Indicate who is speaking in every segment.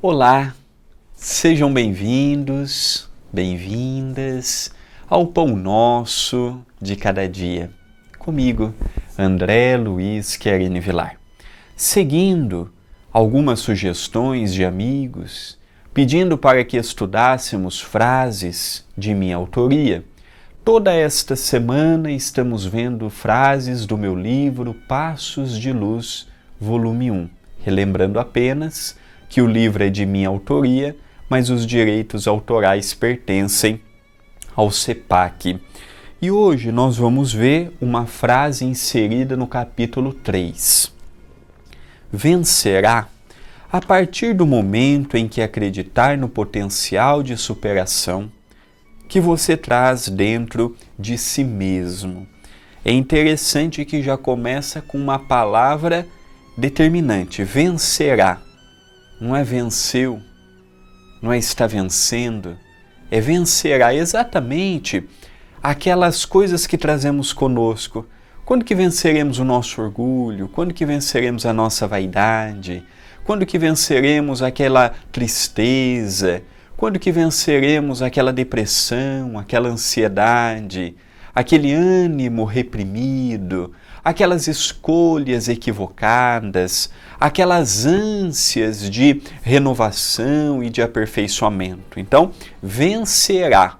Speaker 1: Olá, sejam bem-vindos, bem-vindas ao Pão Nosso de Cada Dia. Comigo, André Luiz Querine Vilar. Seguindo algumas sugestões de amigos, pedindo para que estudássemos frases de minha autoria. Toda esta semana estamos vendo frases do meu livro Passos de Luz, volume 1. Relembrando apenas que o livro é de minha autoria, mas os direitos autorais pertencem ao CEPAC. E hoje nós vamos ver uma frase inserida no capítulo 3. Vencerá a partir do momento em que acreditar no potencial de superação que você traz dentro de si mesmo. É interessante que já começa com uma palavra determinante: vencerá não é venceu, não é está vencendo, é vencerá exatamente aquelas coisas que trazemos conosco. Quando que venceremos o nosso orgulho? Quando que venceremos a nossa vaidade? Quando que venceremos aquela tristeza? Quando que venceremos aquela depressão, aquela ansiedade, aquele ânimo reprimido, aquelas escolhas equivocadas, aquelas ânsias de renovação e de aperfeiçoamento. Então, vencerá.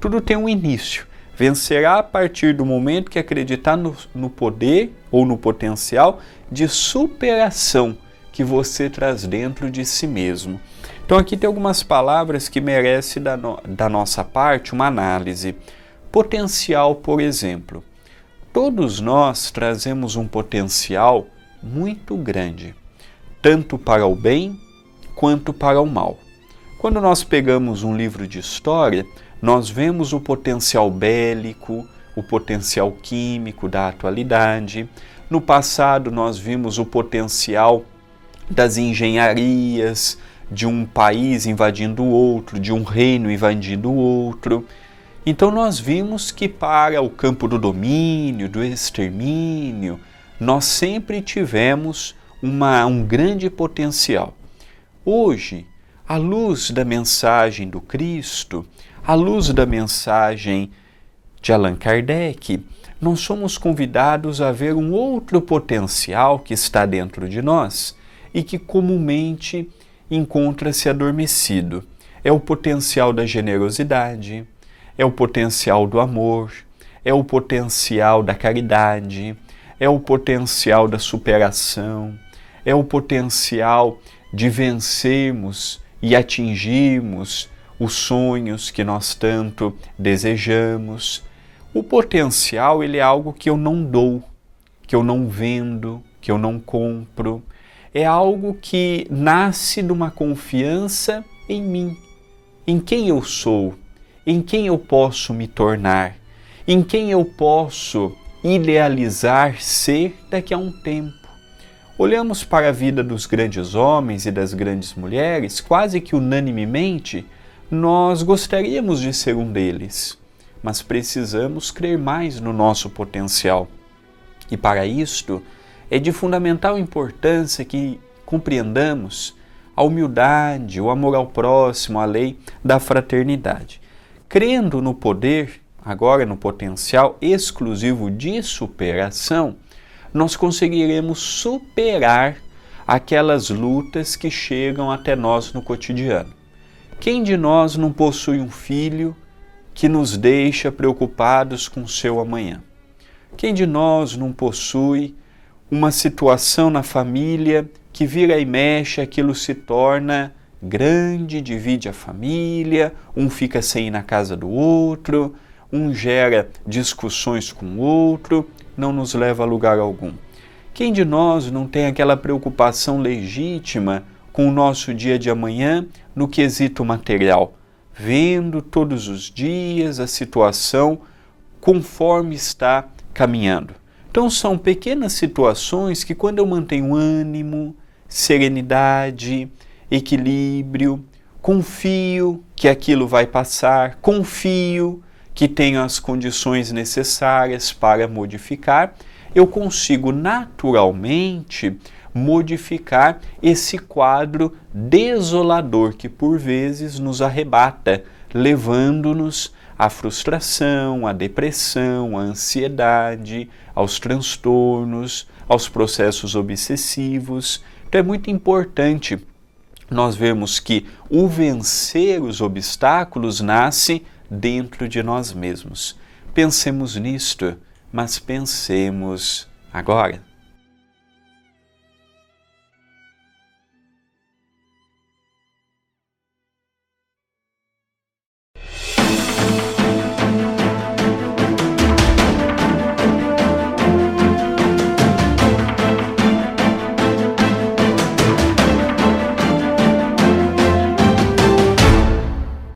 Speaker 1: Tudo tem um início. Vencerá a partir do momento que acreditar no, no poder ou no potencial de superação que você traz dentro de si mesmo. Então, aqui tem algumas palavras que merecem da, no, da nossa parte uma análise. Potencial, por exemplo. Todos nós trazemos um potencial muito grande, tanto para o bem quanto para o mal. Quando nós pegamos um livro de história, nós vemos o potencial bélico, o potencial químico da atualidade. No passado, nós vimos o potencial das engenharias, de um país invadindo o outro, de um reino invadindo o outro. Então nós vimos que para o campo do domínio, do extermínio, nós sempre tivemos uma, um grande potencial. Hoje, à luz da mensagem do Cristo, à luz da mensagem de Allan Kardec, nós somos convidados a ver um outro potencial que está dentro de nós e que comumente encontra-se adormecido. É o potencial da generosidade, é o potencial do amor, é o potencial da caridade, é o potencial da superação, é o potencial de vencermos e atingirmos os sonhos que nós tanto desejamos. O potencial ele é algo que eu não dou, que eu não vendo, que eu não compro. É algo que nasce de uma confiança em mim, em quem eu sou, em quem eu posso me tornar, em quem eu posso idealizar ser daqui a um tempo. Olhamos para a vida dos grandes homens e das grandes mulheres, quase que unanimemente, nós gostaríamos de ser um deles, mas precisamos crer mais no nosso potencial. E para isto, é de fundamental importância que compreendamos a humildade, o amor ao próximo, a lei da fraternidade crendo no poder, agora no potencial exclusivo de superação, nós conseguiremos superar aquelas lutas que chegam até nós no cotidiano. Quem de nós não possui um filho que nos deixa preocupados com seu amanhã? Quem de nós não possui uma situação na família que vira e mexe, aquilo se torna grande, divide a família, um fica sem ir na casa do outro, um gera discussões com o outro, não nos leva a lugar algum. Quem de nós não tem aquela preocupação legítima com o nosso dia de amanhã no quesito material, vendo todos os dias a situação conforme está caminhando? Então, são pequenas situações que, quando eu mantenho ânimo, serenidade, equilíbrio, confio que aquilo vai passar, confio que tenho as condições necessárias para modificar, eu consigo naturalmente modificar esse quadro desolador que por vezes nos arrebata, levando-nos à frustração, à depressão, à ansiedade, aos transtornos, aos processos obsessivos. Então é muito importante nós vermos que o vencer os obstáculos nasce dentro de nós mesmos. Pensemos nisto, mas pensemos agora.